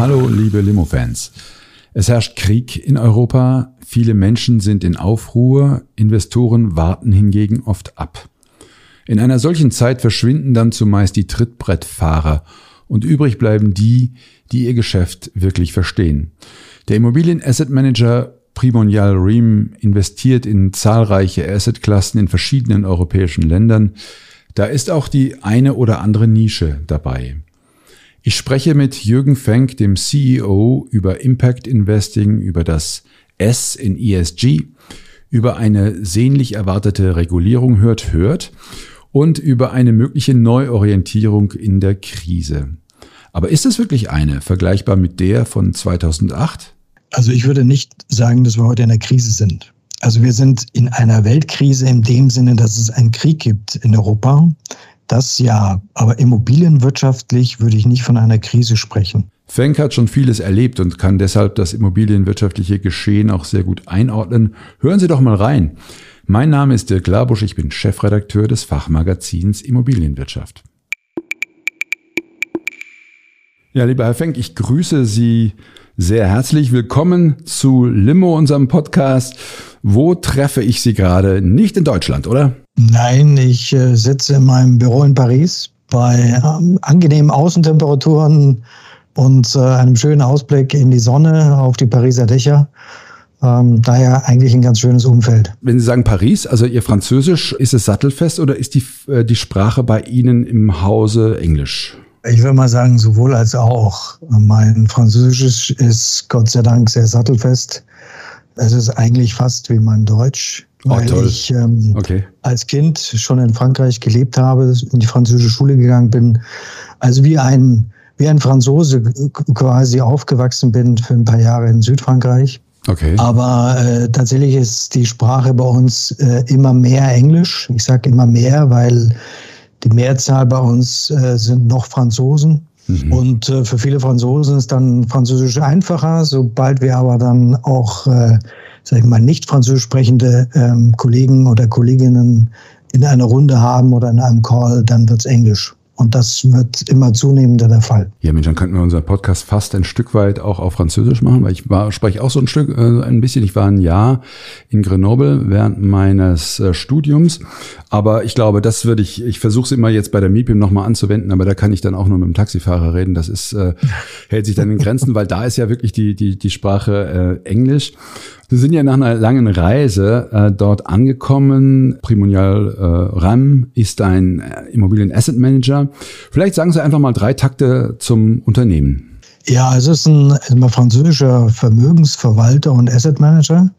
Hallo, liebe Limo-Fans. Es herrscht Krieg in Europa, viele Menschen sind in Aufruhr, Investoren warten hingegen oft ab. In einer solchen Zeit verschwinden dann zumeist die Trittbrettfahrer und übrig bleiben die, die ihr Geschäft wirklich verstehen. Der Immobilien-Asset Manager Primonial Ream investiert in zahlreiche Assetklassen in verschiedenen europäischen Ländern. Da ist auch die eine oder andere Nische dabei. Ich spreche mit Jürgen Fenk, dem CEO, über Impact Investing, über das S in ESG, über eine sehnlich erwartete Regulierung hört, hört und über eine mögliche Neuorientierung in der Krise. Aber ist es wirklich eine, vergleichbar mit der von 2008? Also ich würde nicht sagen, dass wir heute in einer Krise sind. Also wir sind in einer Weltkrise in dem Sinne, dass es einen Krieg gibt in Europa. Das ja, aber immobilienwirtschaftlich würde ich nicht von einer Krise sprechen. Fenk hat schon vieles erlebt und kann deshalb das immobilienwirtschaftliche Geschehen auch sehr gut einordnen. Hören Sie doch mal rein. Mein Name ist Dirk Labusch, ich bin Chefredakteur des Fachmagazins Immobilienwirtschaft. Ja, lieber Herr Fenk, ich grüße Sie sehr herzlich. Willkommen zu Limo, unserem Podcast. Wo treffe ich Sie gerade? Nicht in Deutschland, oder? Nein, ich äh, sitze in meinem Büro in Paris bei ähm, angenehmen Außentemperaturen und äh, einem schönen Ausblick in die Sonne auf die Pariser Dächer. Ähm, daher eigentlich ein ganz schönes Umfeld. Wenn Sie sagen Paris, also Ihr Französisch, ist es sattelfest oder ist die, äh, die Sprache bei Ihnen im Hause Englisch? Ich würde mal sagen, sowohl als auch. Mein Französisch ist Gott sei Dank sehr sattelfest. Es ist eigentlich fast wie mein Deutsch, weil toll. ich ähm, okay. als Kind schon in Frankreich gelebt habe, in die französische Schule gegangen bin. Also wie ein, wie ein Franzose quasi aufgewachsen bin für ein paar Jahre in Südfrankreich. Okay. Aber äh, tatsächlich ist die Sprache bei uns äh, immer mehr Englisch. Ich sage immer mehr, weil die Mehrzahl bei uns äh, sind noch Franzosen. Mhm. Und äh, für viele Franzosen ist dann Französisch einfacher. Sobald wir aber dann auch, äh, sag ich mal, nicht französisch sprechende ähm, Kollegen oder Kolleginnen in einer Runde haben oder in einem Call, dann wird's Englisch. Und das wird immer zunehmender der Fall. Ja, Mensch, dann könnten wir unseren Podcast fast ein Stück weit auch auf Französisch machen, weil ich war, spreche auch so ein Stück, äh, ein bisschen. Ich war ein Jahr in Grenoble während meines äh, Studiums. Aber ich glaube, das würde ich, ich versuche es immer jetzt bei der MIPIM nochmal anzuwenden, aber da kann ich dann auch nur mit dem Taxifahrer reden. Das ist, äh, hält sich dann in Grenzen, weil da ist ja wirklich die, die, die Sprache äh, Englisch. Sie sind ja nach einer langen Reise äh, dort angekommen. Primonial äh, RAM ist ein äh, Immobilien-Asset Manager. Vielleicht sagen Sie einfach mal drei Takte zum Unternehmen. Ja, es ist ein, ein französischer Vermögensverwalter und Asset Manager.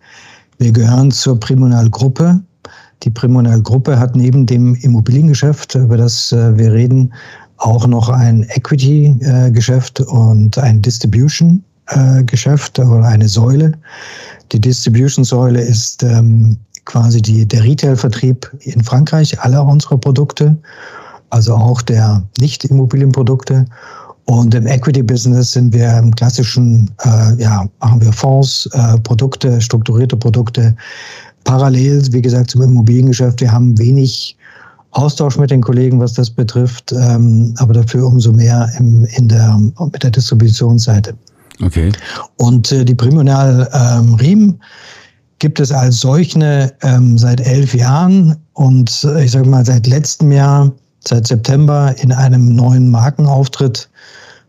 Wir gehören zur Primonial-Gruppe. Die Primonial-Gruppe hat neben dem Immobiliengeschäft, über das äh, wir reden, auch noch ein Equity-Geschäft äh, und ein Distribution-Geschäft äh, oder eine Säule. Die Distribution-Säule ist ähm, quasi die, der Retail-Vertrieb in Frankreich aller unserer Produkte, also auch der Nicht-Immobilienprodukte. Und im Equity-Business sind wir im klassischen, äh, ja, machen wir Fonds, äh, Produkte, strukturierte Produkte. Parallel, wie gesagt, zum Immobiliengeschäft. Wir haben wenig Austausch mit den Kollegen, was das betrifft, ähm, aber dafür umso mehr im, in der, mit der Distributionsseite. Okay. Und äh, die Primonial ähm, Riem gibt es als solche ähm, seit elf Jahren und äh, ich sage mal seit letztem Jahr, seit September in einem neuen Markenauftritt,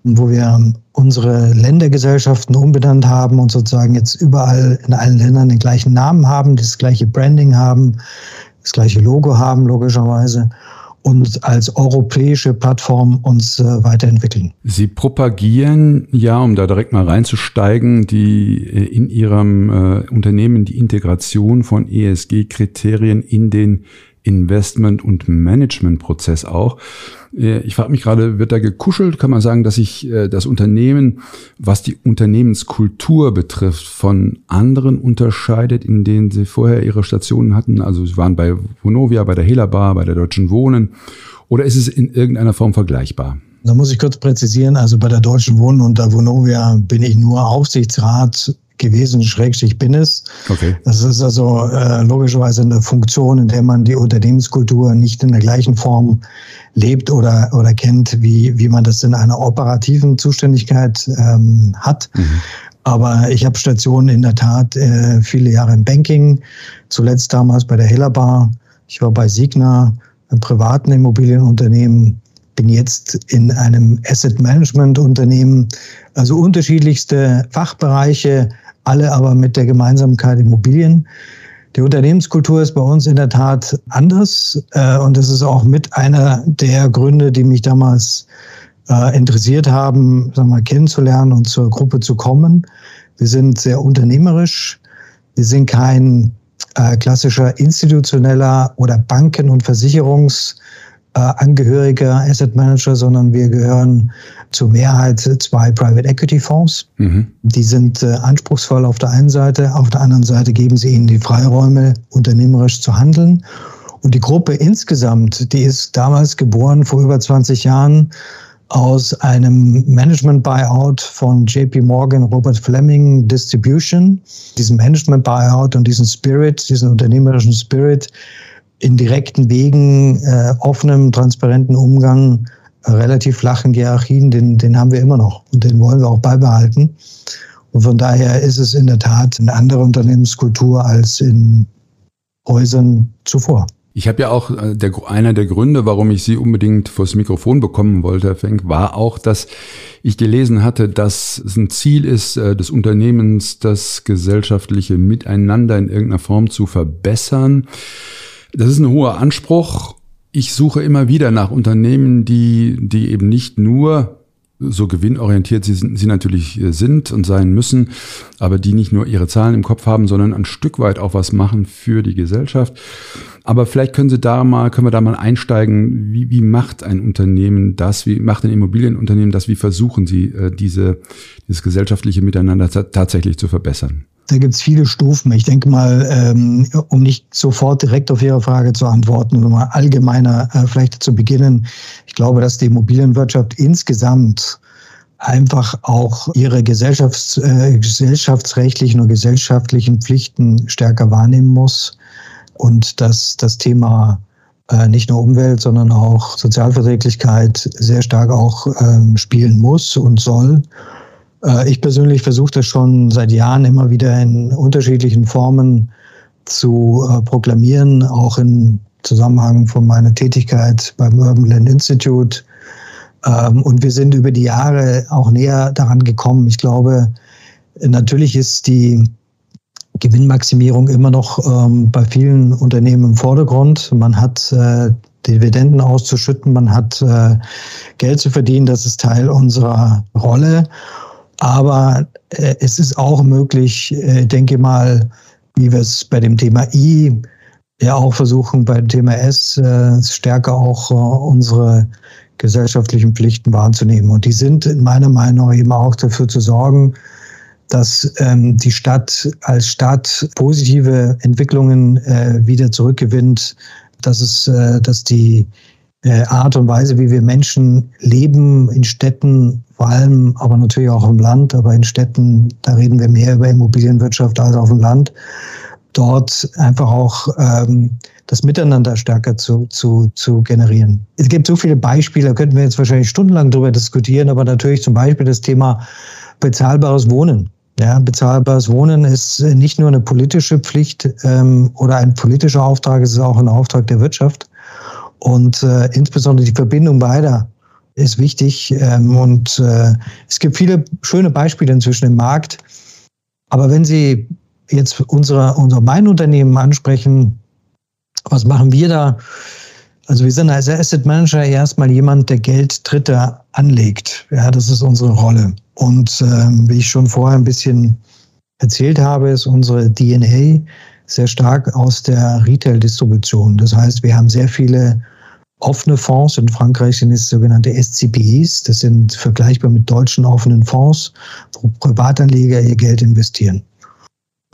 wo wir unsere Ländergesellschaften umbenannt haben und sozusagen jetzt überall in allen Ländern den gleichen Namen haben, das gleiche Branding haben, das gleiche Logo haben, logischerweise und als europäische Plattform uns äh, weiterentwickeln. Sie propagieren ja, um da direkt mal reinzusteigen, die äh, in Ihrem äh, Unternehmen die Integration von ESG-Kriterien in den Investment- und Managementprozess auch. Äh, ich frage mich gerade, wird da gekuschelt? Kann man sagen, dass sich äh, das Unternehmen, was die Unternehmenskultur betrifft, von anderen unterscheidet, in denen sie vorher ihre Stationen hatten? Also sie waren bei Vonovia, bei der Helabar, bei der Deutschen Wohnen. Oder ist es in irgendeiner Form vergleichbar? Da muss ich kurz präzisieren, also bei der Deutschen Wohnen und der Vonovia bin ich nur Aufsichtsrat gewesen, Schrägstrich bin es. Okay. Das ist also äh, logischerweise eine Funktion, in der man die Unternehmenskultur nicht in der gleichen Form lebt oder, oder kennt, wie, wie man das in einer operativen Zuständigkeit ähm, hat. Mhm. Aber ich habe Stationen in der Tat äh, viele Jahre im Banking, zuletzt damals bei der Hellerbar. Ich war bei Signa, einem privaten Immobilienunternehmen, bin jetzt in einem Asset Management Unternehmen, also unterschiedlichste Fachbereiche, alle aber mit der Gemeinsamkeit Immobilien. Die Unternehmenskultur ist bei uns in der Tat anders äh, und das ist auch mit einer der Gründe, die mich damals äh, interessiert haben, wir, mal, kennenzulernen und zur Gruppe zu kommen. Wir sind sehr unternehmerisch. Wir sind kein äh, klassischer institutioneller oder Banken- und Versicherungs- äh, Angehöriger Asset Manager, sondern wir gehören zur Mehrheit zwei Private Equity Fonds. Mhm. Die sind äh, anspruchsvoll auf der einen Seite, auf der anderen Seite geben sie ihnen die Freiräume, unternehmerisch zu handeln. Und die Gruppe insgesamt, die ist damals geboren, vor über 20 Jahren, aus einem Management-Buyout von JP Morgan, Robert Fleming Distribution. Diesen Management-Buyout und diesen Spirit, diesen unternehmerischen Spirit, in direkten Wegen, äh, offenem, transparenten Umgang, relativ flachen Hierarchien, den, den haben wir immer noch und den wollen wir auch beibehalten. Und von daher ist es in der Tat eine andere Unternehmenskultur als in Häusern zuvor. Ich habe ja auch, äh, der, einer der Gründe, warum ich Sie unbedingt vors Mikrofon bekommen wollte, Herr Fenk, war auch, dass ich gelesen hatte, dass es ein Ziel ist äh, des Unternehmens, das gesellschaftliche Miteinander in irgendeiner Form zu verbessern. Das ist ein hoher Anspruch. Ich suche immer wieder nach Unternehmen, die, die eben nicht nur so gewinnorientiert sie, sie natürlich äh, sind und sein müssen, aber die nicht nur ihre Zahlen im Kopf haben, sondern ein Stück weit auch was machen für die Gesellschaft. Aber vielleicht können Sie da mal, können wir da mal einsteigen. Wie, wie macht ein Unternehmen das? Wie macht ein Immobilienunternehmen das? Wie versuchen Sie, äh, diese, dieses gesellschaftliche Miteinander tatsächlich zu verbessern? Da gibt es viele Stufen. Ich denke mal, ähm, um nicht sofort direkt auf Ihre Frage zu antworten, um mal allgemeiner äh, vielleicht zu beginnen. Ich glaube, dass die Immobilienwirtschaft insgesamt einfach auch ihre Gesellschafts-, äh, gesellschaftsrechtlichen und gesellschaftlichen Pflichten stärker wahrnehmen muss und dass das Thema äh, nicht nur Umwelt, sondern auch Sozialverträglichkeit sehr stark auch ähm, spielen muss und soll. Äh, ich persönlich versuche das schon seit Jahren immer wieder in unterschiedlichen Formen zu äh, proklamieren, auch im Zusammenhang von meiner Tätigkeit beim Urban Land Institute. Ähm, und wir sind über die Jahre auch näher daran gekommen. Ich glaube, natürlich ist die Gewinnmaximierung immer noch ähm, bei vielen Unternehmen im Vordergrund. Man hat äh, Dividenden auszuschütten, man hat Geld zu verdienen, das ist Teil unserer Rolle. Aber äh, es ist auch möglich, äh, denke mal, wie wir es bei dem Thema I ja auch versuchen, beim Thema S äh, stärker auch äh, unsere gesellschaftlichen Pflichten wahrzunehmen. Und die sind in meiner Meinung eben auch dafür zu sorgen, dass ähm, die Stadt als Stadt positive Entwicklungen äh, wieder zurückgewinnt, dass es, äh, dass die Art und Weise, wie wir Menschen leben in Städten, vor allem aber natürlich auch im Land, aber in Städten, da reden wir mehr über Immobilienwirtschaft als auf dem Land, dort einfach auch ähm, das Miteinander stärker zu, zu, zu generieren. Es gibt so viele Beispiele, da könnten wir jetzt wahrscheinlich stundenlang darüber diskutieren, aber natürlich zum Beispiel das Thema bezahlbares Wohnen. Ja, bezahlbares Wohnen ist nicht nur eine politische Pflicht ähm, oder ein politischer Auftrag, es ist auch ein Auftrag der Wirtschaft. Und äh, insbesondere die Verbindung beider ist wichtig. Ähm, und äh, es gibt viele schöne Beispiele inzwischen im Markt. Aber wenn Sie jetzt unsere, unser Mein Unternehmen ansprechen, was machen wir da? Also wir sind als Asset Manager erstmal jemand, der Geld Dritter anlegt. Ja, das ist unsere Rolle. Und ähm, wie ich schon vorher ein bisschen erzählt habe, ist unsere DNA sehr stark aus der Retail-Distribution. Das heißt, wir haben sehr viele offene Fonds. In Frankreich sind es sogenannte SCPs. Das sind vergleichbar mit deutschen offenen Fonds, wo Privatanleger ihr Geld investieren.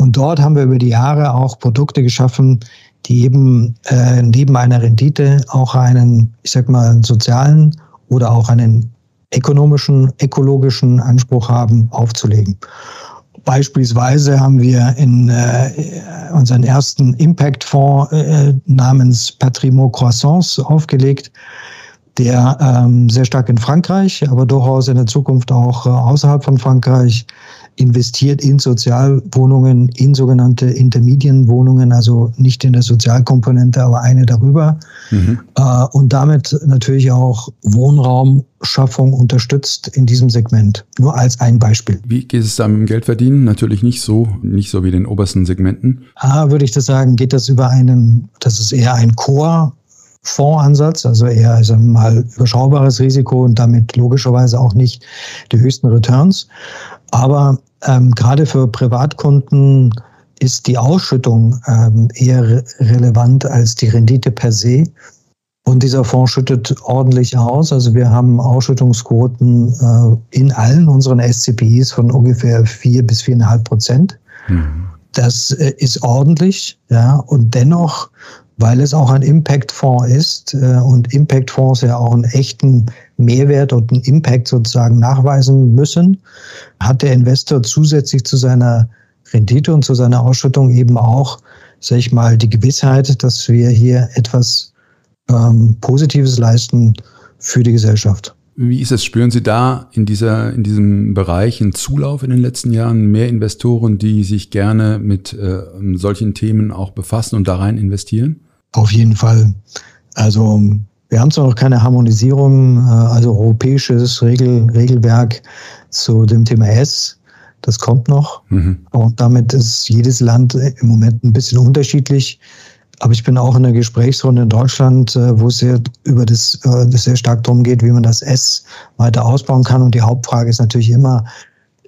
Und dort haben wir über die Jahre auch Produkte geschaffen, die eben äh, neben einer Rendite auch einen, ich sag mal, sozialen oder auch einen ökonomischen, ökologischen Anspruch haben, aufzulegen. Beispielsweise haben wir in äh, unseren ersten Impact-Fonds äh, namens Patrimoine Croissance aufgelegt, der ähm, sehr stark in Frankreich, aber durchaus in der Zukunft auch äh, außerhalb von Frankreich investiert in Sozialwohnungen, in sogenannte Intermedienwohnungen, also nicht in der Sozialkomponente, aber eine darüber. Mhm. Äh, und damit natürlich auch Wohnraumschaffung unterstützt in diesem Segment. Nur als ein Beispiel. Wie geht es da mit dem Geldverdienen? Natürlich nicht so, nicht so wie den obersten Segmenten. Ah, würde ich das sagen, geht das über einen, das ist eher ein Core Fondsansatz, also eher also mal überschaubares Risiko und damit logischerweise auch nicht die höchsten Returns. Aber ähm, gerade für Privatkunden ist die Ausschüttung ähm, eher re relevant als die Rendite per se. Und dieser Fonds schüttet ordentlich aus. Also wir haben Ausschüttungsquoten äh, in allen unseren SCPIs von ungefähr vier bis viereinhalb Prozent. Mhm. Das äh, ist ordentlich, ja. Und dennoch, weil es auch ein Impact-Fonds ist äh, und Impact-Fonds ja auch einen echten Mehrwert und einen Impact sozusagen nachweisen müssen, hat der Investor zusätzlich zu seiner Rendite und zu seiner Ausschüttung eben auch, sag ich mal, die Gewissheit, dass wir hier etwas ähm, Positives leisten für die Gesellschaft. Wie ist es? Spüren Sie da in, dieser, in diesem Bereich einen Zulauf in den letzten Jahren? Mehr Investoren, die sich gerne mit äh, solchen Themen auch befassen und da rein investieren? Auf jeden Fall. Also wir haben zwar noch keine Harmonisierung, äh, also europäisches Regel, Regelwerk zu dem Thema S. Das kommt noch. Mhm. Und damit ist jedes Land im Moment ein bisschen unterschiedlich. Aber ich bin auch in der Gesprächsrunde in Deutschland, äh, wo es sehr über das, äh, das sehr stark darum geht, wie man das S weiter ausbauen kann. Und die Hauptfrage ist natürlich immer,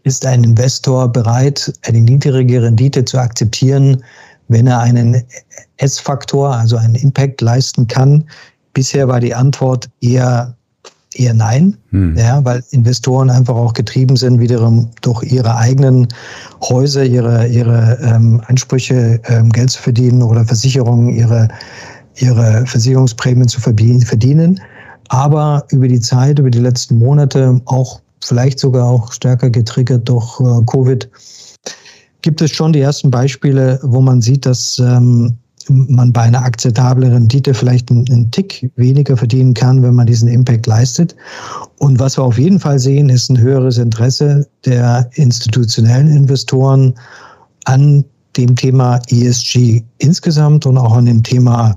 ist ein Investor bereit, eine niedrige Rendite zu akzeptieren, wenn er einen S-Faktor, also einen Impact leisten kann, Bisher war die Antwort eher, eher nein, hm. ja, weil Investoren einfach auch getrieben sind, wiederum durch ihre eigenen Häuser, ihre, ihre ähm, Ansprüche, ähm, Geld zu verdienen oder Versicherungen, ihre, ihre Versicherungsprämien zu verdienen. Aber über die Zeit, über die letzten Monate, auch vielleicht sogar auch stärker getriggert durch äh, Covid, gibt es schon die ersten Beispiele, wo man sieht, dass ähm, man bei einer akzeptablen Rendite vielleicht einen, einen, Tick weniger verdienen kann, wenn man diesen Impact leistet. Und was wir auf jeden Fall sehen, ist ein höheres Interesse der institutionellen Investoren an dem Thema ESG insgesamt und auch an dem Thema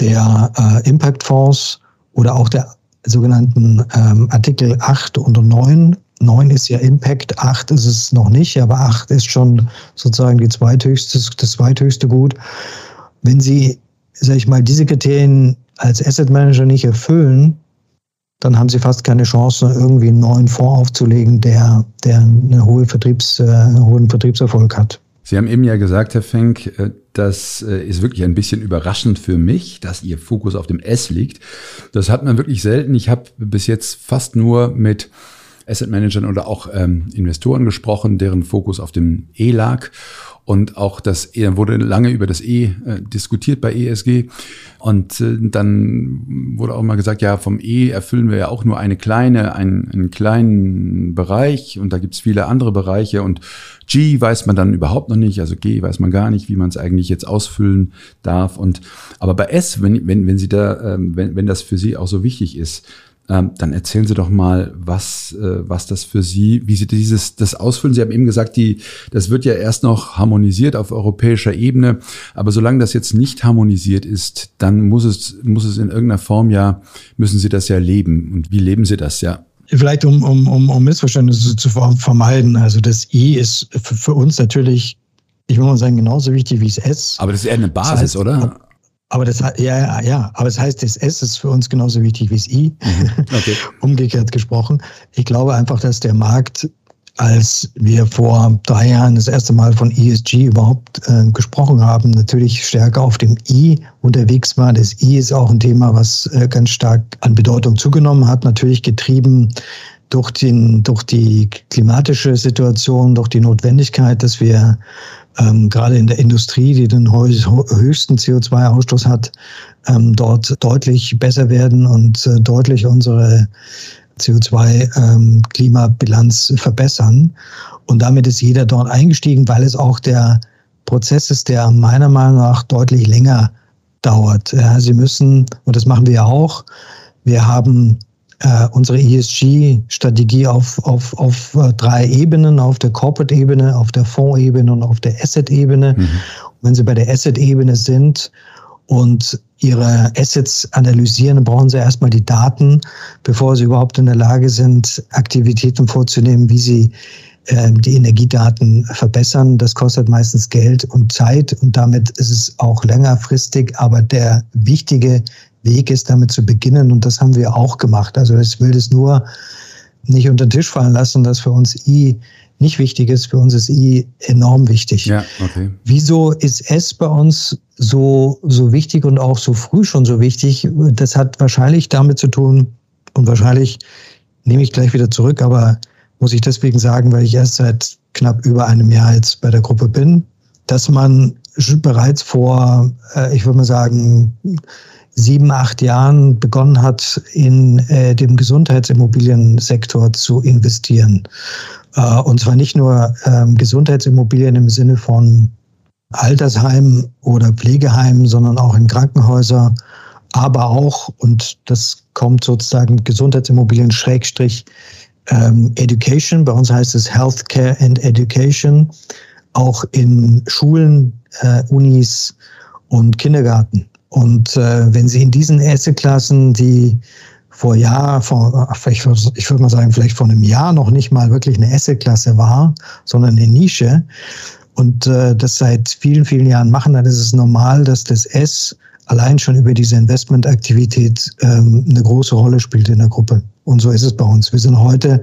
der äh, Impact-Fonds oder auch der sogenannten ähm, Artikel 8 und 9 9 ist ja Impact, 8 ist es noch nicht, aber 8 ist schon sozusagen die zweithöchste, das zweithöchste Gut. Wenn Sie, sag ich mal, diese Kriterien als Asset Manager nicht erfüllen, dann haben Sie fast keine Chance, irgendwie einen neuen Fonds aufzulegen, der, der eine hohe Vertriebs, äh, einen hohen Vertriebserfolg hat. Sie haben eben ja gesagt, Herr Fenk, äh, das äh, ist wirklich ein bisschen überraschend für mich, dass Ihr Fokus auf dem S liegt. Das hat man wirklich selten. Ich habe bis jetzt fast nur mit Asset Managern oder auch ähm, Investoren gesprochen, deren Fokus auf dem E lag. Und auch das E wurde lange über das E äh, diskutiert bei ESG. Und äh, dann wurde auch mal gesagt, ja, vom E erfüllen wir ja auch nur eine kleine, einen, einen kleinen Bereich und da gibt's viele andere Bereiche. Und G weiß man dann überhaupt noch nicht, also G weiß man gar nicht, wie man es eigentlich jetzt ausfüllen darf. Und aber bei S, wenn, wenn, wenn Sie da, ähm, wenn, wenn das für Sie auch so wichtig ist, ähm, dann erzählen Sie doch mal, was, äh, was das für Sie, wie Sie dieses, das ausfüllen. Sie haben eben gesagt, die, das wird ja erst noch harmonisiert auf europäischer Ebene. Aber solange das jetzt nicht harmonisiert ist, dann muss es, muss es in irgendeiner Form ja, müssen Sie das ja leben. Und wie leben Sie das ja? Vielleicht um, um, um, um Missverständnisse zu vermeiden. Also das I ist für, für uns natürlich ich will mal sagen, genauso wichtig wie das S. Aber das ist eher eine Basis, das heißt, oder? Aber das ja, ja, ja, aber das heißt, das S ist für uns genauso wichtig wie das I. Mhm. Okay. Umgekehrt gesprochen. Ich glaube einfach, dass der Markt als wir vor drei Jahren das erste Mal von ESG überhaupt äh, gesprochen haben, natürlich stärker auf dem I unterwegs war. Das I ist auch ein Thema, was äh, ganz stark an Bedeutung zugenommen hat, natürlich getrieben durch, den, durch die klimatische Situation, durch die Notwendigkeit, dass wir ähm, gerade in der Industrie, die den höchsten CO2-Ausstoß hat, ähm, dort deutlich besser werden und äh, deutlich unsere CO2-Klimabilanz ähm, verbessern. Und damit ist jeder dort eingestiegen, weil es auch der Prozess ist, der meiner Meinung nach deutlich länger dauert. Ja, Sie müssen, und das machen wir auch, wir haben äh, unsere ESG-Strategie auf, auf, auf äh, drei Ebenen, auf der Corporate-Ebene, auf der Fonds-Ebene und auf der Asset-Ebene. Mhm. wenn Sie bei der Asset-Ebene sind und ihre Assets analysieren, brauchen sie erstmal die Daten, bevor sie überhaupt in der Lage sind, Aktivitäten vorzunehmen, wie sie äh, die Energiedaten verbessern. Das kostet meistens Geld und Zeit und damit ist es auch längerfristig. Aber der wichtige Weg ist, damit zu beginnen und das haben wir auch gemacht. Also ich will das nur nicht unter den Tisch fallen lassen, dass für uns I nicht wichtig ist. Für uns ist I enorm wichtig. Ja, okay. Wieso ist S bei uns so, so wichtig und auch so früh schon so wichtig? Das hat wahrscheinlich damit zu tun, und wahrscheinlich nehme ich gleich wieder zurück, aber muss ich deswegen sagen, weil ich erst seit knapp über einem Jahr jetzt bei der Gruppe bin, dass man bereits vor, äh, ich würde mal sagen, sieben, acht Jahren begonnen hat, in äh, dem Gesundheitsimmobiliensektor zu investieren. Äh, und zwar nicht nur ähm, Gesundheitsimmobilien im Sinne von Altersheimen oder Pflegeheimen, sondern auch in Krankenhäuser, aber auch, und das kommt sozusagen Gesundheitsimmobilien Schrägstrich ähm, Education, bei uns heißt es Healthcare and Education, auch in Schulen, äh, Unis und Kindergarten. Und äh, wenn Sie in diesen Asset-Klassen, die vor Jahr, vor, ich würde mal sagen, vielleicht vor einem Jahr noch nicht mal wirklich eine Asset-Klasse war, sondern eine Nische und äh, das seit vielen, vielen Jahren machen, dann ist es normal, dass das S allein schon über diese Investmentaktivität ähm, eine große Rolle spielt in der Gruppe. Und so ist es bei uns. Wir sind heute,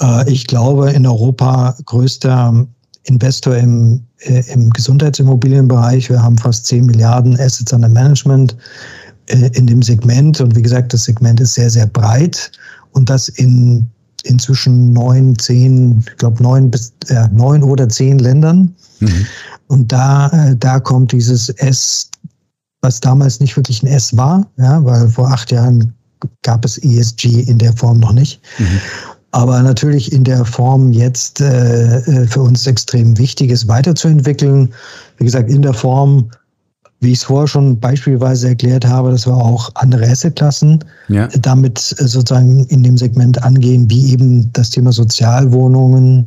äh, ich glaube, in Europa größter Investor im, äh, im Gesundheitsimmobilienbereich. Wir haben fast 10 Milliarden Assets under Management äh, in dem Segment. Und wie gesagt, das Segment ist sehr, sehr breit und das in inzwischen neun, zehn, ich glaube neun bis äh, neun oder zehn Ländern. Mhm. Und da, äh, da kommt dieses S, was damals nicht wirklich ein S war, ja, weil vor acht Jahren gab es ESG in der Form noch nicht. Mhm aber natürlich in der Form jetzt äh, äh, für uns extrem wichtig ist, weiterzuentwickeln. Wie gesagt, in der Form, wie ich es vorher schon beispielsweise erklärt habe, dass wir auch andere Assetklassen ja. damit sozusagen in dem Segment angehen, wie eben das Thema Sozialwohnungen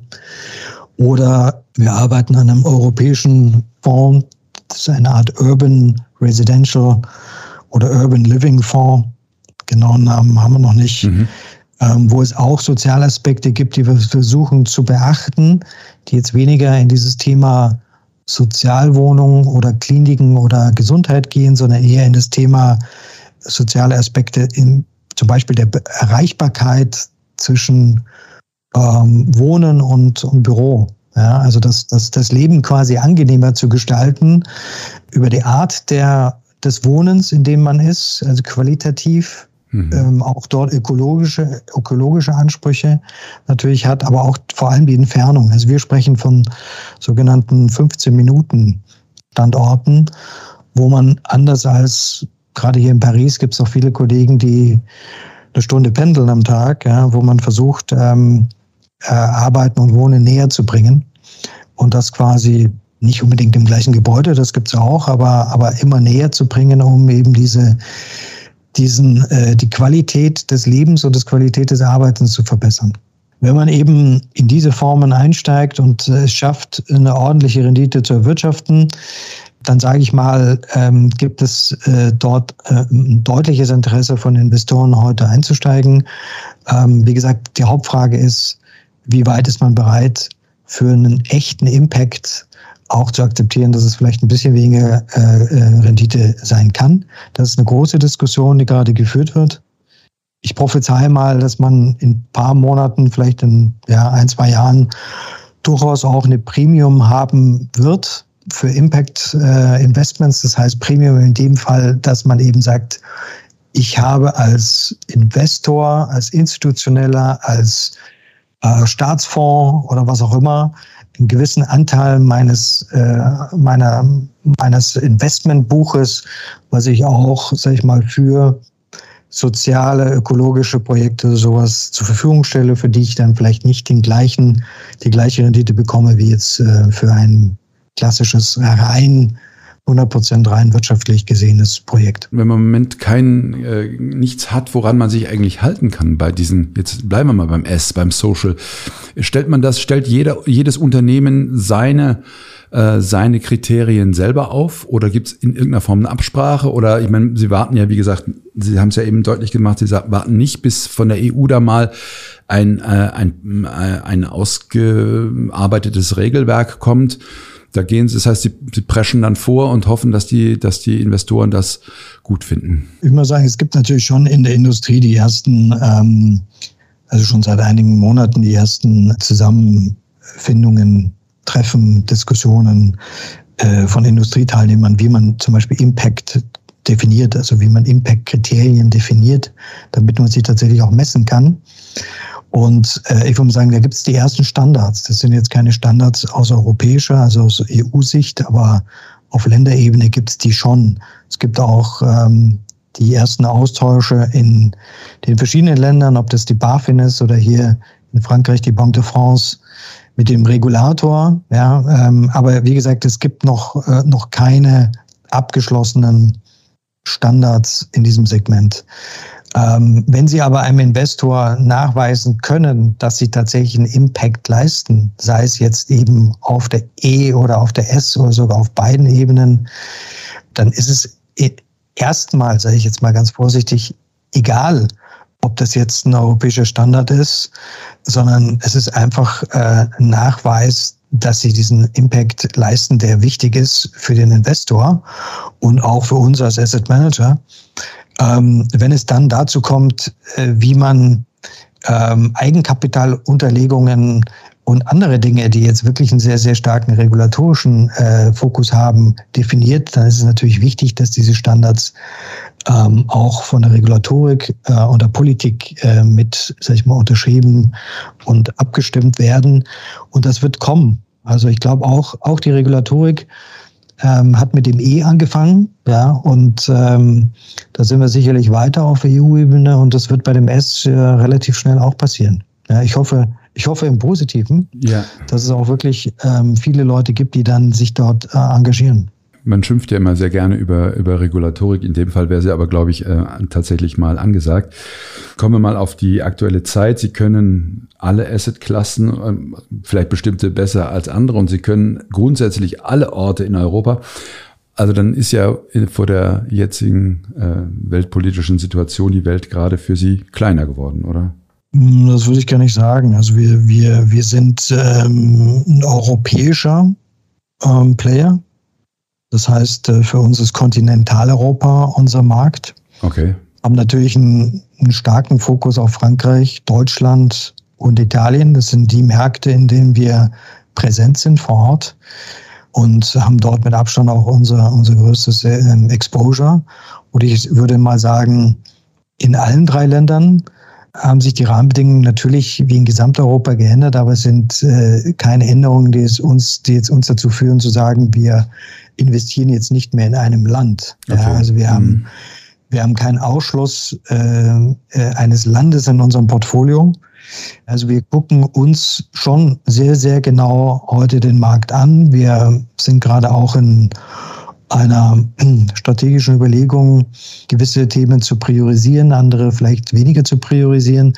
oder wir arbeiten an einem europäischen Fonds, das ist eine Art Urban Residential oder Urban Living Fonds. Genauen Namen haben wir noch nicht. Mhm wo es auch Sozialaspekte gibt, die wir versuchen zu beachten, die jetzt weniger in dieses Thema Sozialwohnungen oder Kliniken oder Gesundheit gehen, sondern eher in das Thema soziale Aspekte, in, zum Beispiel der Erreichbarkeit zwischen ähm, Wohnen und, und Büro. Ja, also das, das, das Leben quasi angenehmer zu gestalten über die Art der, des Wohnens, in dem man ist, also qualitativ Mhm. Ähm, auch dort ökologische, ökologische Ansprüche natürlich hat, aber auch vor allem die Entfernung. Also wir sprechen von sogenannten 15 Minuten Standorten, wo man anders als gerade hier in Paris gibt es auch viele Kollegen, die eine Stunde pendeln am Tag, ja, wo man versucht, ähm, äh, Arbeiten und Wohnen näher zu bringen und das quasi nicht unbedingt im gleichen Gebäude, das gibt es auch, aber, aber immer näher zu bringen, um eben diese diesen, äh, die Qualität des Lebens und die Qualität des Arbeitens zu verbessern. Wenn man eben in diese Formen einsteigt und es schafft, eine ordentliche Rendite zu erwirtschaften, dann sage ich mal, ähm, gibt es äh, dort äh, ein deutliches Interesse von Investoren heute einzusteigen. Ähm, wie gesagt, die Hauptfrage ist, wie weit ist man bereit, für einen echten Impact auch zu akzeptieren, dass es vielleicht ein bisschen weniger äh, äh, Rendite sein kann. Das ist eine große Diskussion, die gerade geführt wird. ich prophezeie mal, dass man in ein paar Monaten, vielleicht in ja, ein, zwei Jahren, durchaus auch eine Premium haben wird für Impact äh, Investments. Das heißt Premium in dem Fall, dass man eben sagt, ich habe als Investor, als Institutioneller, als äh, Staatsfonds oder was auch immer einen gewissen Anteil meines, äh, meiner, meines Investmentbuches, was ich auch, sag ich mal, für soziale, ökologische Projekte sowas zur Verfügung stelle, für die ich dann vielleicht nicht den gleichen, die gleiche Rendite bekomme wie jetzt äh, für ein klassisches rein 100% rein wirtschaftlich gesehenes Projekt. Wenn man im Moment kein, äh, nichts hat, woran man sich eigentlich halten kann bei diesen, jetzt bleiben wir mal beim S, beim Social, stellt man das, stellt jeder, jedes Unternehmen seine äh, seine Kriterien selber auf oder gibt es in irgendeiner Form eine Absprache oder ich meine, Sie warten ja, wie gesagt, Sie haben es ja eben deutlich gemacht, Sie warten nicht bis von der EU da mal ein, äh, ein, äh, ein ausgearbeitetes Regelwerk kommt. Da gehen sie, das heißt, sie, sie preschen dann vor und hoffen, dass die, dass die Investoren das gut finden. Ich muss sagen, es gibt natürlich schon in der Industrie die ersten, ähm, also schon seit einigen Monaten die ersten Zusammenfindungen Treffen, Diskussionen äh, von Industrieteilnehmern, wie man zum Beispiel Impact definiert, also wie man Impact-Kriterien definiert, damit man sie tatsächlich auch messen kann. Und äh, ich würde sagen, da gibt es die ersten Standards. Das sind jetzt keine Standards aus europäischer, also aus EU-Sicht, aber auf Länderebene gibt es die schon. Es gibt auch ähm, die ersten Austausche in den verschiedenen Ländern, ob das die BaFin ist oder hier in Frankreich die Banque de France mit dem Regulator. Ja, ähm, aber wie gesagt, es gibt noch, äh, noch keine abgeschlossenen Standards in diesem Segment. Ähm, wenn Sie aber einem Investor nachweisen können, dass Sie tatsächlich einen Impact leisten, sei es jetzt eben auf der E oder auf der S oder sogar auf beiden Ebenen, dann ist es erstmal, sage ich jetzt mal ganz vorsichtig, egal, ob das jetzt ein europäischer Standard ist, sondern es ist einfach äh, ein Nachweis, dass sie diesen Impact leisten, der wichtig ist für den Investor und auch für uns als Asset Manager. Ähm, wenn es dann dazu kommt, äh, wie man ähm, Eigenkapitalunterlegungen und andere Dinge, die jetzt wirklich einen sehr, sehr starken regulatorischen äh, Fokus haben, definiert, dann ist es natürlich wichtig, dass diese Standards ähm, auch von der Regulatorik äh, und der Politik äh, mit, sag ich mal, unterschrieben und abgestimmt werden. Und das wird kommen. Also ich glaube auch, auch die Regulatorik ähm, hat mit dem E angefangen, ja, und ähm, da sind wir sicherlich weiter auf EU-Ebene und das wird bei dem S äh, relativ schnell auch passieren. Ja, ich hoffe, ich hoffe im Positiven, ja. dass es auch wirklich ähm, viele Leute gibt, die dann sich dort äh, engagieren. Man schimpft ja immer sehr gerne über, über Regulatorik. In dem Fall wäre sie aber, glaube ich, äh, tatsächlich mal angesagt. Kommen wir mal auf die aktuelle Zeit. Sie können alle Assetklassen, äh, vielleicht bestimmte besser als andere, und Sie können grundsätzlich alle Orte in Europa. Also dann ist ja vor der jetzigen äh, weltpolitischen Situation die Welt gerade für Sie kleiner geworden, oder? Hm, das würde ich gar nicht sagen. Also wir, wir, wir sind ähm, ein europäischer ähm, Player das heißt, äh, für uns ist Kontinentaleuropa unser Markt. Okay. Haben natürlich einen, einen starken Fokus auf Frankreich, Deutschland und Italien. Das sind die Märkte, in denen wir präsent sind vor Ort und haben dort mit Abstand auch unser, unser größtes ähm, Exposure. Und ich würde mal sagen, in allen drei Ländern haben sich die Rahmenbedingungen natürlich wie in Gesamteuropa geändert, aber es sind äh, keine Änderungen, die, es uns, die jetzt uns dazu führen zu sagen, wir investieren jetzt nicht mehr in einem Land. Okay. Ja, also wir haben, mhm. wir haben keinen Ausschluss äh, äh, eines Landes in unserem Portfolio. Also wir gucken uns schon sehr, sehr genau heute den Markt an. Wir sind gerade auch in einer strategischen Überlegung, gewisse Themen zu priorisieren, andere vielleicht weniger zu priorisieren.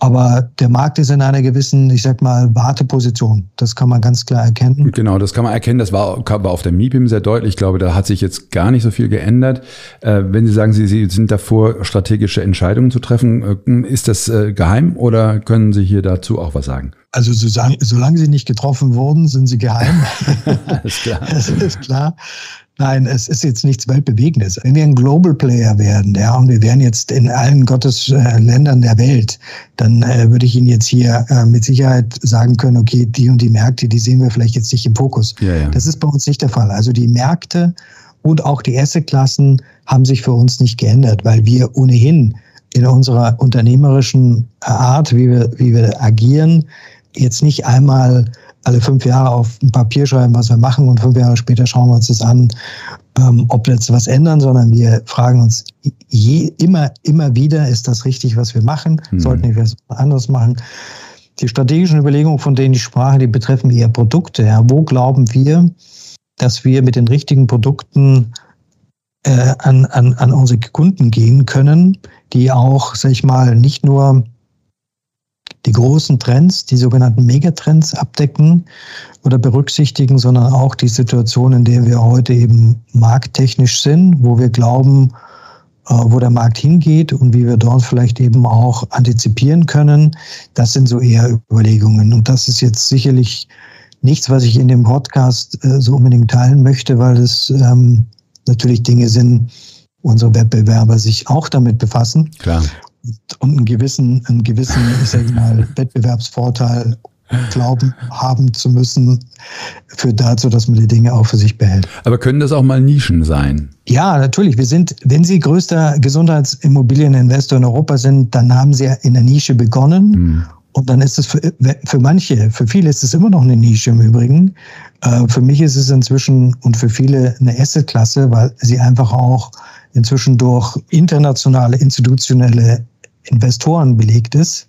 Aber der Markt ist in einer gewissen, ich sag mal, Warteposition. Das kann man ganz klar erkennen. Genau, das kann man erkennen. Das war, war auf der MIPIM sehr deutlich. Ich glaube, da hat sich jetzt gar nicht so viel geändert. Äh, wenn Sie sagen, Sie, Sie sind davor, strategische Entscheidungen zu treffen, äh, ist das äh, geheim oder können Sie hier dazu auch was sagen? Also solange, solange sie nicht getroffen wurden, sind sie geheim. Alles klar. Das ist klar. Nein, es ist jetzt nichts Weltbewegendes. Wenn wir ein Global Player werden, ja, und wir wären jetzt in allen Gottes äh, Ländern der Welt, dann äh, würde ich Ihnen jetzt hier äh, mit Sicherheit sagen können, okay, die und die Märkte, die sehen wir vielleicht jetzt nicht im Fokus. Ja, ja. Das ist bei uns nicht der Fall. Also die Märkte und auch die Assetklassen haben sich für uns nicht geändert, weil wir ohnehin in unserer unternehmerischen Art, wie wir, wie wir agieren, jetzt nicht einmal alle fünf Jahre auf ein Papier schreiben, was wir machen und fünf Jahre später schauen wir uns das an, ähm, ob wir jetzt was ändern, sondern wir fragen uns je, immer, immer wieder, ist das richtig, was wir machen? Mhm. Sollten wir was anderes machen? Die strategischen Überlegungen, von denen ich sprach, die betreffen eher Produkte. Ja. Wo glauben wir, dass wir mit den richtigen Produkten äh, an, an, an unsere Kunden gehen können, die auch, sag ich mal, nicht nur die großen Trends, die sogenannten Megatrends abdecken oder berücksichtigen, sondern auch die Situation, in der wir heute eben markttechnisch sind, wo wir glauben, äh, wo der Markt hingeht und wie wir dort vielleicht eben auch antizipieren können. Das sind so eher Überlegungen. Und das ist jetzt sicherlich nichts, was ich in dem Podcast äh, so unbedingt teilen möchte, weil es ähm, natürlich Dinge sind, unsere Wettbewerber sich auch damit befassen. Klar und einen gewissen, einen gewissen, ich sage mal, Wettbewerbsvorteil glauben haben zu müssen, führt dazu, dass man die Dinge auch für sich behält. Aber können das auch mal Nischen sein? Ja, natürlich. Wir sind, wenn Sie größter Gesundheitsimmobilieninvestor in Europa sind, dann haben Sie ja in der Nische begonnen. Hm. Und dann ist es für, für manche, für viele ist es immer noch eine Nische im Übrigen. Äh, für mich ist es inzwischen und für viele eine Assetklasse, weil sie einfach auch inzwischen durch internationale institutionelle Investoren belegt ist.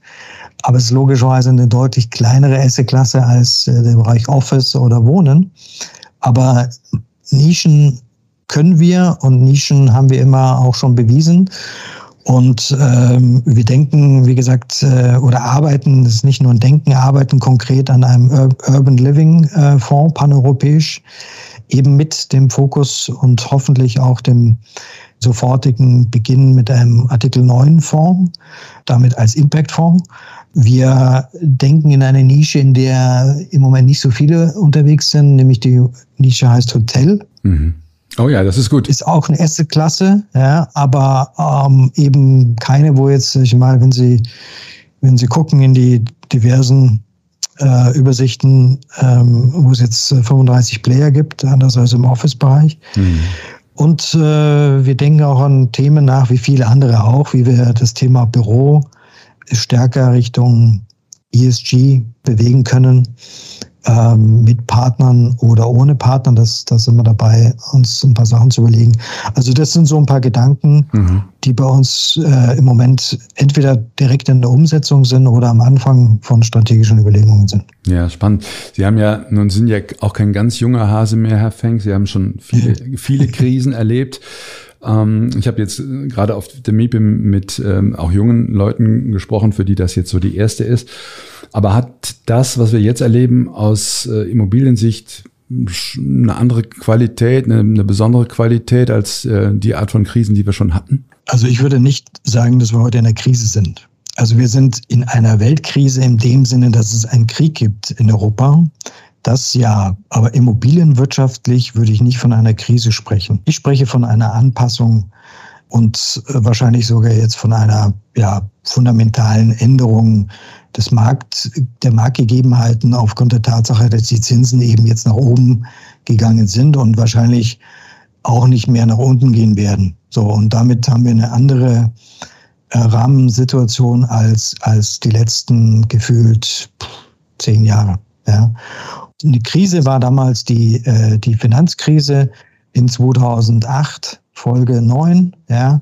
Aber es ist logischerweise eine deutlich kleinere Assetklasse als äh, der Bereich Office oder Wohnen. Aber Nischen können wir und Nischen haben wir immer auch schon bewiesen. Und ähm, wir denken, wie gesagt, äh, oder arbeiten, das ist nicht nur ein Denken, arbeiten konkret an einem Ur Urban Living äh, Fonds, paneuropäisch, eben mit dem Fokus und hoffentlich auch dem sofortigen Beginn mit einem Artikel 9 Fonds, damit als Impact-Fonds. Wir denken in eine Nische, in der im Moment nicht so viele unterwegs sind, nämlich die Nische heißt Hotel. Mhm. Oh ja, das ist gut. Ist auch eine erste Klasse, ja, aber ähm, eben keine, wo jetzt, ich mal, wenn Sie, wenn Sie gucken in die diversen äh, Übersichten, ähm, wo es jetzt 35 Player gibt, anders als im Office-Bereich. Mhm. Und äh, wir denken auch an Themen nach, wie viele andere auch, wie wir das Thema Büro stärker Richtung ESG bewegen können ähm, mit Partnern oder ohne Partner. Das, das sind wir dabei, uns ein paar Sachen zu überlegen. Also das sind so ein paar Gedanken, mhm. die bei uns äh, im Moment entweder direkt in der Umsetzung sind oder am Anfang von strategischen Überlegungen sind. Ja, spannend. Sie haben ja, nun sind ja auch kein ganz junger Hase mehr, Herr Feng. Sie haben schon viele, viele Krisen erlebt. Ähm, ich habe jetzt äh, gerade auf der MIPIM mit ähm, auch jungen Leuten gesprochen, für die das jetzt so die erste ist. Aber hat das, was wir jetzt erleben, aus äh, Immobiliensicht eine andere Qualität, eine, eine besondere Qualität als äh, die Art von Krisen, die wir schon hatten? Also ich würde nicht sagen, dass wir heute in einer Krise sind. Also wir sind in einer Weltkrise in dem Sinne, dass es einen Krieg gibt in Europa. Das ja, aber immobilienwirtschaftlich würde ich nicht von einer Krise sprechen. Ich spreche von einer Anpassung und äh, wahrscheinlich sogar jetzt von einer ja, fundamentalen Änderung des Markt, der Marktgegebenheiten aufgrund der Tatsache, dass die Zinsen eben jetzt nach oben gegangen sind und wahrscheinlich auch nicht mehr nach unten gehen werden. So, und damit haben wir eine andere äh, Rahmensituation als, als die letzten gefühlt zehn Jahre. Ja. Eine Krise war damals die, äh, die Finanzkrise in 2008, Folge 9. Ja.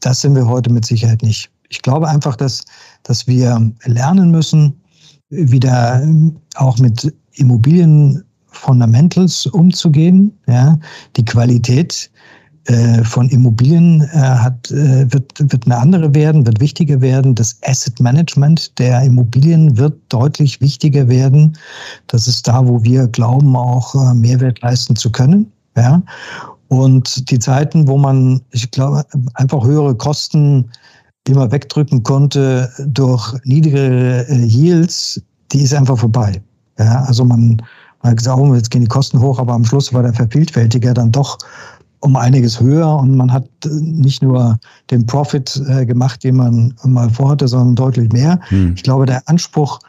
Das sind wir heute mit Sicherheit nicht. Ich glaube einfach, dass, dass wir lernen müssen, wieder auch mit Immobilienfundamentals umzugehen. Ja. Die Qualität von Immobilien äh, hat, äh, wird, wird eine andere werden, wird wichtiger werden. Das Asset Management der Immobilien wird deutlich wichtiger werden. Das ist da, wo wir glauben, auch Mehrwert leisten zu können. Ja. Und die Zeiten, wo man, ich glaube, einfach höhere Kosten immer wegdrücken konnte durch niedrigere Yields, die ist einfach vorbei. Ja, also man, Man hat gesagt, oh, jetzt gehen die Kosten hoch, aber am Schluss war der Vervielfältiger dann doch um einiges höher und man hat äh, nicht nur den Profit äh, gemacht, den man mal vorhatte, sondern deutlich mehr. Hm. Ich glaube, der Anspruch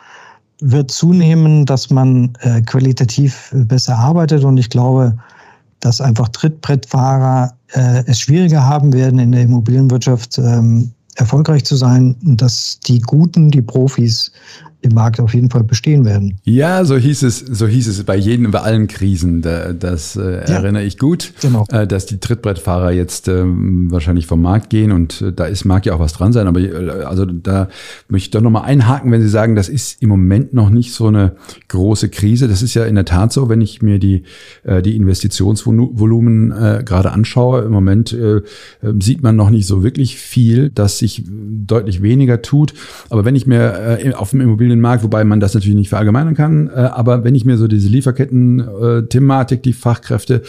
wird zunehmen, dass man äh, qualitativ besser arbeitet und ich glaube, dass einfach Trittbrettfahrer äh, es schwieriger haben werden in der Immobilienwirtschaft ähm, erfolgreich zu sein und dass die Guten, die Profis im Markt auf jeden Fall bestehen werden. Ja, so hieß es, so hieß es bei jedem, bei allen Krisen. Da, das äh, ja, erinnere ich gut, genau. äh, dass die Trittbrettfahrer jetzt äh, wahrscheinlich vom Markt gehen und äh, da ist mag ja auch was dran sein. Aber äh, also da möchte ich doch noch mal einhaken, wenn Sie sagen, das ist im Moment noch nicht so eine große Krise. Das ist ja in der Tat so, wenn ich mir die äh, die Investitionsvolumen gerade anschaue. Im Moment sieht man noch nicht so wirklich viel, dass sich deutlich weniger tut. Aber wenn ich mir auf dem Immobilien Immobilienmarkt, wobei man das natürlich nicht verallgemeinern kann. Äh, aber wenn ich mir so diese Lieferketten-Thematik, die Fachkräfte,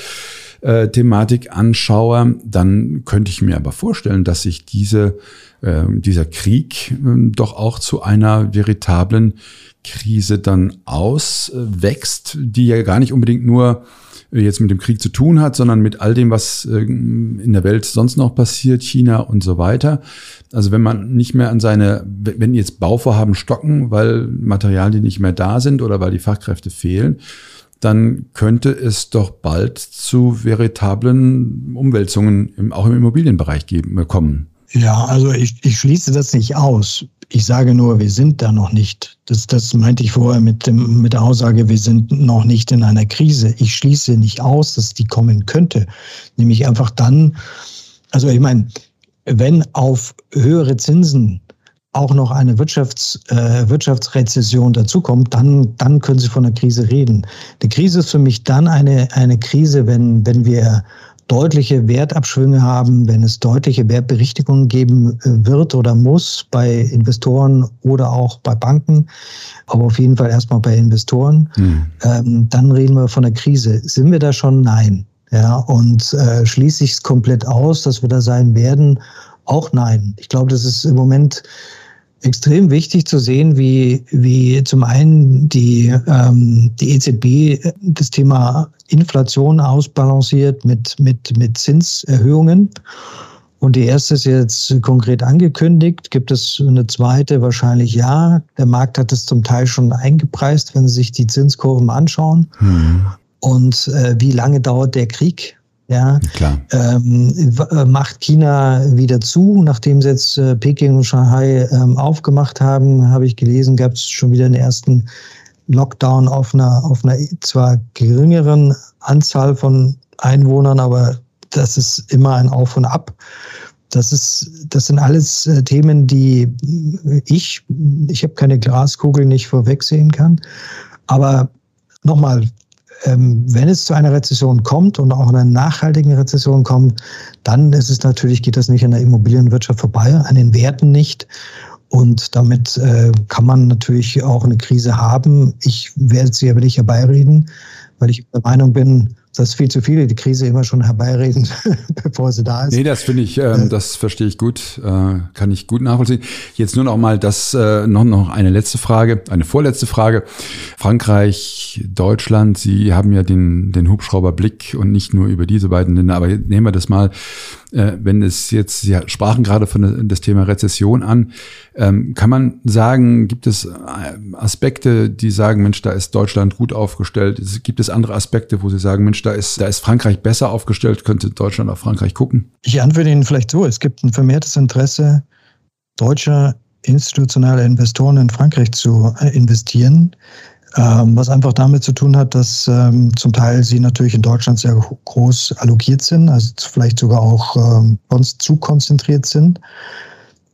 äh, Thematik anschaue, dann könnte ich mir aber vorstellen, dass sich diese, dieser Krieg äh, doch auch zu einer veritablen Krise dann auswächst, die ja gar nicht unbedingt nur jetzt mit dem Krieg zu tun hat, sondern mit all dem, was äh, in der Welt sonst noch passiert, China und so weiter. Also wenn man nicht mehr an seine, wenn jetzt Bauvorhaben stocken, weil Materialien nicht mehr da sind oder weil die Fachkräfte fehlen, dann könnte es doch bald zu veritablen Umwälzungen auch im Immobilienbereich geben, äh, kommen. Ja, also ich, ich schließe das nicht aus. Ich sage nur, wir sind da noch nicht. Das, das meinte ich vorher mit, dem, mit der Aussage, wir sind noch nicht in einer Krise. Ich schließe nicht aus, dass die kommen könnte. Nämlich einfach dann, also ich meine, wenn auf höhere Zinsen auch noch eine Wirtschafts, äh, Wirtschaftsrezession dazukommt, dann, dann können Sie von einer Krise reden. Die Krise ist für mich dann eine, eine Krise, wenn, wenn wir deutliche Wertabschwünge haben, wenn es deutliche Wertberichtigungen geben äh, wird oder muss bei Investoren oder auch bei Banken, aber auf jeden Fall erstmal bei Investoren, hm. ähm, dann reden wir von der Krise. Sind wir da schon? Nein. Ja, und äh, schließe ich es komplett aus, dass wir da sein werden? Auch nein. Ich glaube, das ist im Moment extrem wichtig zu sehen, wie, wie zum einen die, ähm, die EZB das Thema Inflation ausbalanciert mit, mit, mit Zinserhöhungen. Und die erste ist jetzt konkret angekündigt. Gibt es eine zweite? Wahrscheinlich ja. Der Markt hat es zum Teil schon eingepreist, wenn Sie sich die Zinskurven anschauen. Mhm. Und äh, wie lange dauert der Krieg? Ja, Klar. Ähm, äh, macht China wieder zu, nachdem sie jetzt äh, Peking und Shanghai ähm, aufgemacht haben, habe ich gelesen, gab es schon wieder den ersten Lockdown auf einer, auf einer zwar geringeren Anzahl von Einwohnern, aber das ist immer ein Auf und Ab. Das ist, das sind alles äh, Themen, die ich, ich habe keine Glaskugel nicht vorwegsehen kann. Aber nochmal, wenn es zu einer Rezession kommt und auch einer nachhaltigen Rezession kommt, dann ist es natürlich, geht das nicht an der Immobilienwirtschaft vorbei, an den Werten nicht. Und damit äh, kann man natürlich auch eine Krise haben. Ich werde sie aber nicht herbeireden, weil ich der Meinung bin, dass viel zu viele die Krise immer schon herbeireden, bevor sie da ist. Nee, das finde ich, ähm, äh, das verstehe ich gut, äh, kann ich gut nachvollziehen. Jetzt nur noch mal das, äh, noch, noch eine letzte Frage, eine vorletzte Frage. Frankreich, Deutschland, Sie haben ja den, den Hubschrauberblick und nicht nur über diese beiden Länder, aber nehmen wir das mal äh, wenn es jetzt, Sie sprachen gerade von das Thema Rezession an, ähm, kann man sagen, gibt es äh, Aspekte, die sagen, Mensch, da ist Deutschland gut aufgestellt? Gibt es andere Aspekte, wo Sie sagen, Mensch, da ist, da ist Frankreich besser aufgestellt? Könnte Deutschland auf Frankreich gucken? Ich antworte Ihnen vielleicht so. Es gibt ein vermehrtes Interesse deutscher institutioneller Investoren in Frankreich zu äh, investieren. Ähm, was einfach damit zu tun hat, dass ähm, zum Teil sie natürlich in Deutschland sehr groß allokiert sind, also vielleicht sogar auch ähm, sonst zu konzentriert sind.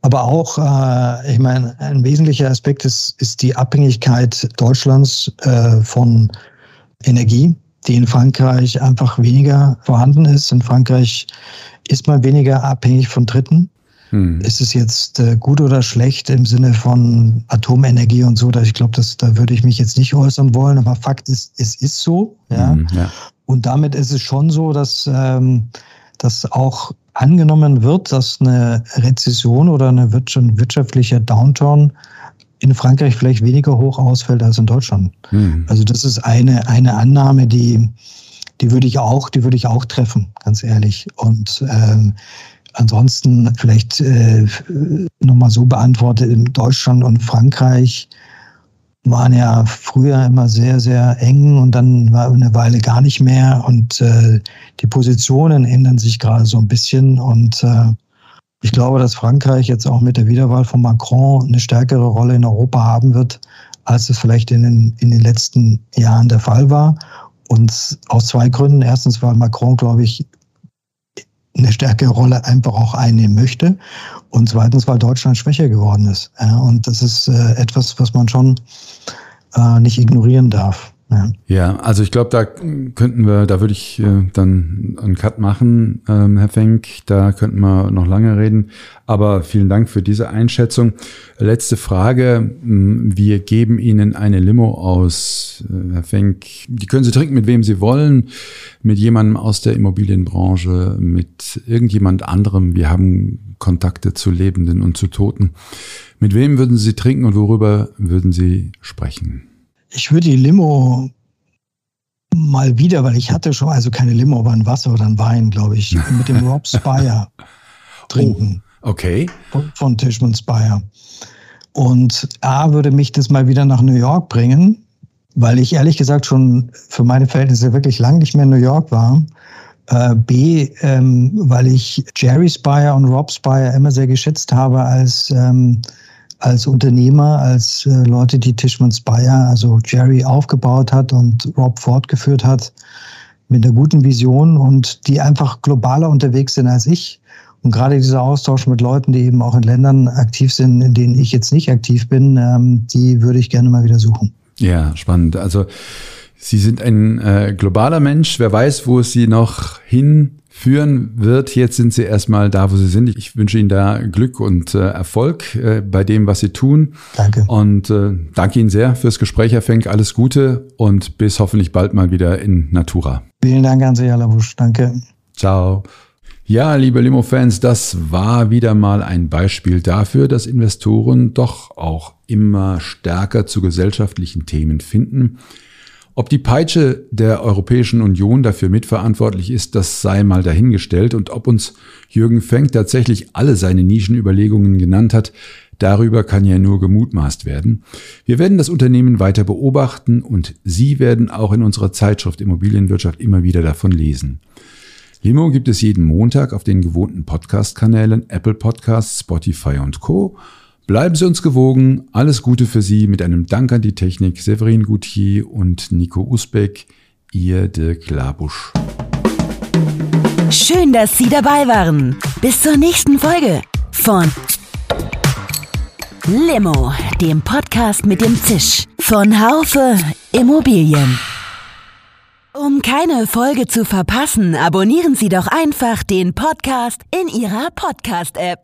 Aber auch, äh, ich meine, ein wesentlicher Aspekt ist, ist die Abhängigkeit Deutschlands äh, von Energie, die in Frankreich einfach weniger vorhanden ist. In Frankreich ist man weniger abhängig von Dritten. Hm. Ist es jetzt äh, gut oder schlecht im Sinne von Atomenergie und so? Da, ich glaube, da würde ich mich jetzt nicht äußern wollen, aber Fakt ist, es ist so. Ja? Hm, ja. Und damit ist es schon so, dass, ähm, dass auch angenommen wird, dass eine Rezession oder eine wirtschaftliche Downturn in Frankreich vielleicht weniger hoch ausfällt als in Deutschland. Mhm. Also das ist eine, eine Annahme, die, die würde ich auch, die würde ich auch treffen, ganz ehrlich. Und ähm, ansonsten vielleicht äh, nochmal so beantwortet, in Deutschland und Frankreich waren ja früher immer sehr, sehr eng und dann war eine Weile gar nicht mehr und äh, die Positionen ändern sich gerade so ein bisschen und äh, ich glaube, dass Frankreich jetzt auch mit der Wiederwahl von Macron eine stärkere Rolle in Europa haben wird, als es vielleicht in den, in den letzten Jahren der Fall war. Und aus zwei Gründen. Erstens, weil Macron, glaube ich, eine stärkere Rolle einfach auch einnehmen möchte. Und zweitens, weil Deutschland schwächer geworden ist. Und das ist äh, etwas, was man schon äh, nicht ignorieren darf. Ja. ja, also ich glaube, da könnten wir, da würde ich äh, dann einen Cut machen, ähm, Herr Fenk. Da könnten wir noch lange reden. Aber vielen Dank für diese Einschätzung. Letzte Frage. Wir geben Ihnen eine Limo aus, äh, Herr Fenk. Die können Sie trinken, mit wem Sie wollen. Mit jemandem aus der Immobilienbranche, mit irgendjemand anderem. Wir haben Kontakte zu Lebenden und zu Toten. Mit wem würden Sie trinken und worüber würden Sie sprechen? Ich würde die Limo mal wieder, weil ich hatte schon, also keine Limo, aber ein Wasser oder ein Wein, glaube ich, mit dem Rob Spire trinken. Oh, okay. Von, von Tishman Spire. Und A würde mich das mal wieder nach New York bringen, weil ich ehrlich gesagt schon für meine Verhältnisse wirklich lang nicht mehr in New York war. Äh, B, ähm, weil ich Jerry Spire und Rob Spire immer sehr geschätzt habe als ähm, als Unternehmer, als äh, Leute, die Tishman Speyer, also Jerry aufgebaut hat und Rob fortgeführt hat, mit einer guten Vision und die einfach globaler unterwegs sind als ich. Und gerade dieser Austausch mit Leuten, die eben auch in Ländern aktiv sind, in denen ich jetzt nicht aktiv bin, ähm, die würde ich gerne mal wieder suchen. Ja, spannend. Also Sie sind ein äh, globaler Mensch. Wer weiß, wo Sie noch hin führen wird. Jetzt sind Sie erstmal da, wo Sie sind. Ich wünsche Ihnen da Glück und äh, Erfolg äh, bei dem, was Sie tun. Danke. Und äh, danke Ihnen sehr fürs Gespräch, Herr Fenk. Alles Gute und bis hoffentlich bald mal wieder in Natura. Vielen Dank an Sie, Herr Labusch. Danke. Ciao. Ja, liebe Limo-Fans, das war wieder mal ein Beispiel dafür, dass Investoren doch auch immer stärker zu gesellschaftlichen Themen finden ob die Peitsche der Europäischen Union dafür mitverantwortlich ist, das sei mal dahingestellt und ob uns Jürgen Fenk tatsächlich alle seine Nischenüberlegungen genannt hat, darüber kann ja nur gemutmaßt werden. Wir werden das Unternehmen weiter beobachten und Sie werden auch in unserer Zeitschrift Immobilienwirtschaft immer wieder davon lesen. Limo gibt es jeden Montag auf den gewohnten Podcast-Kanälen Apple Podcasts, Spotify und Co. Bleiben Sie uns gewogen. Alles Gute für Sie mit einem Dank an die Technik Severin Goutier und Nico Usbeck. Ihr Dirk Labusch. Schön, dass Sie dabei waren. Bis zur nächsten Folge von Limo, dem Podcast mit dem Zisch von Haufe Immobilien. Um keine Folge zu verpassen, abonnieren Sie doch einfach den Podcast in Ihrer Podcast-App.